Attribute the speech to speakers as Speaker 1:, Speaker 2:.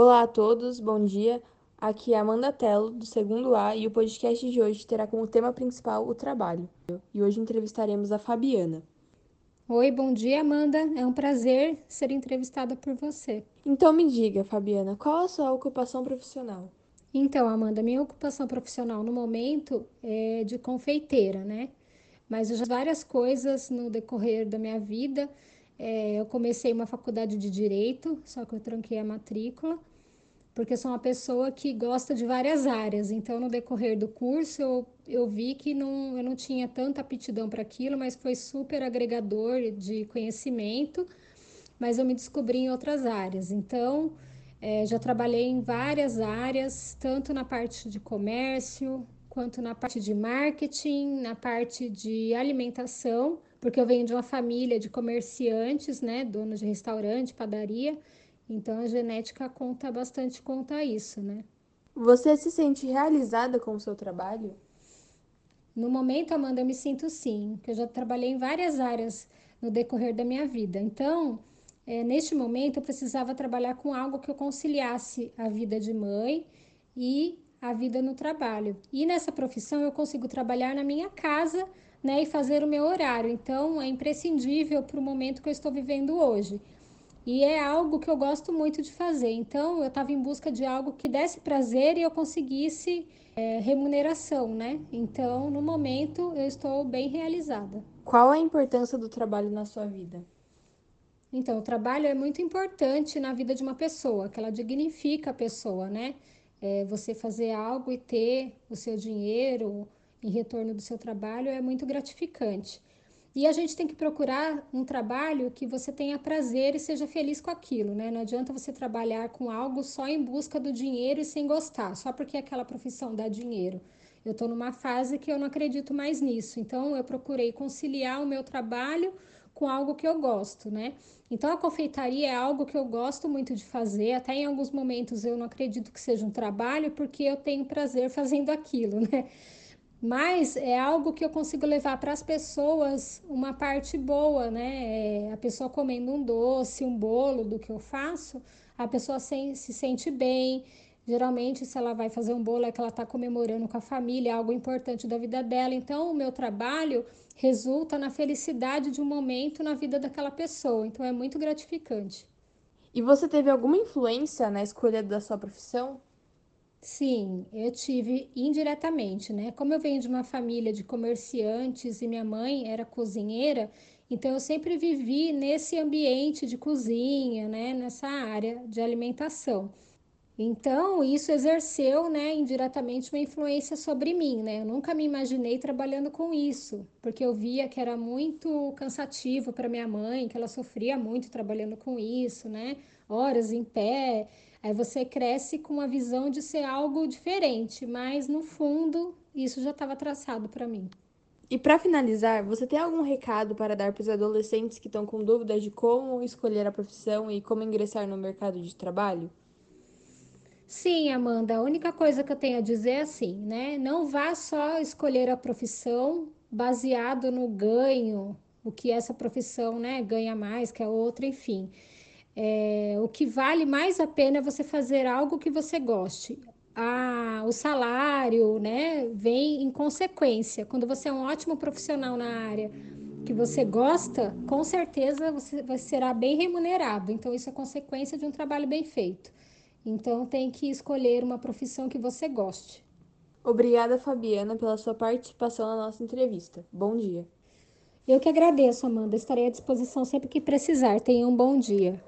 Speaker 1: Olá a todos, bom dia. Aqui é Amanda Tello, do segundo A, e o podcast de hoje terá como tema principal o trabalho. E hoje entrevistaremos a Fabiana.
Speaker 2: Oi, bom dia, Amanda. É um prazer ser entrevistada por você.
Speaker 1: Então me diga, Fabiana, qual a sua ocupação profissional?
Speaker 2: Então, Amanda, minha ocupação profissional no momento é de confeiteira, né? Mas eu já várias coisas no decorrer da minha vida. É, eu comecei uma faculdade de direito, só que eu tranquei a matrícula, porque eu sou uma pessoa que gosta de várias áreas. Então, no decorrer do curso, eu, eu vi que não, eu não tinha tanta aptidão para aquilo, mas foi super agregador de conhecimento. Mas eu me descobri em outras áreas. Então, é, já trabalhei em várias áreas, tanto na parte de comércio, quanto na parte de marketing, na parte de alimentação porque eu venho de uma família de comerciantes, né, donos de restaurante, padaria, então a genética conta bastante conta isso, né?
Speaker 1: Você se sente realizada com o seu trabalho?
Speaker 2: No momento, Amanda, eu me sinto sim, que eu já trabalhei em várias áreas no decorrer da minha vida. Então, é, neste momento, eu precisava trabalhar com algo que eu conciliasse a vida de mãe e a vida no trabalho. E nessa profissão, eu consigo trabalhar na minha casa né, e fazer o meu horário. Então, é imprescindível para o momento que eu estou vivendo hoje. E é algo que eu gosto muito de fazer. Então, eu estava em busca de algo que desse prazer e eu conseguisse é, remuneração, né? Então, no momento, eu estou bem realizada.
Speaker 1: Qual a importância do trabalho na sua vida?
Speaker 2: Então, o trabalho é muito importante na vida de uma pessoa, que ela dignifica a pessoa, né? É, você fazer algo e ter o seu dinheiro, em retorno do seu trabalho é muito gratificante. E a gente tem que procurar um trabalho que você tenha prazer e seja feliz com aquilo, né? Não adianta você trabalhar com algo só em busca do dinheiro e sem gostar, só porque aquela profissão dá dinheiro. Eu estou numa fase que eu não acredito mais nisso, então eu procurei conciliar o meu trabalho com algo que eu gosto, né? Então a confeitaria é algo que eu gosto muito de fazer, até em alguns momentos eu não acredito que seja um trabalho, porque eu tenho prazer fazendo aquilo, né? Mas é algo que eu consigo levar para as pessoas uma parte boa, né? É, a pessoa comendo um doce, um bolo do que eu faço, a pessoa se, se sente bem. Geralmente, se ela vai fazer um bolo, é que ela está comemorando com a família, é algo importante da vida dela. Então, o meu trabalho resulta na felicidade de um momento na vida daquela pessoa. Então, é muito gratificante.
Speaker 1: E você teve alguma influência na escolha da sua profissão?
Speaker 2: Sim, eu tive indiretamente, né? Como eu venho de uma família de comerciantes e minha mãe era cozinheira, então eu sempre vivi nesse ambiente de cozinha, né? Nessa área de alimentação. Então, isso exerceu, né, indiretamente uma influência sobre mim, né? Eu nunca me imaginei trabalhando com isso, porque eu via que era muito cansativo para minha mãe, que ela sofria muito trabalhando com isso, né? Horas em pé. Aí você cresce com uma visão de ser algo diferente, mas no fundo isso já estava traçado para mim.
Speaker 1: E para finalizar, você tem algum recado para dar para os adolescentes que estão com dúvidas de como escolher a profissão e como ingressar no mercado de trabalho?
Speaker 2: Sim, Amanda, a única coisa que eu tenho a dizer é assim, né? Não vá só escolher a profissão baseado no ganho, o que essa profissão, né, ganha mais que a outra, enfim. É, o que vale mais a pena é você fazer algo que você goste. Ah, o salário, né, vem em consequência. Quando você é um ótimo profissional na área que você gosta, com certeza você será bem remunerado. Então isso é consequência de um trabalho bem feito. Então tem que escolher uma profissão que você goste.
Speaker 1: Obrigada, Fabiana, pela sua participação na nossa entrevista. Bom dia.
Speaker 2: Eu que agradeço, Amanda. Estarei à disposição sempre que precisar. Tenha um bom dia.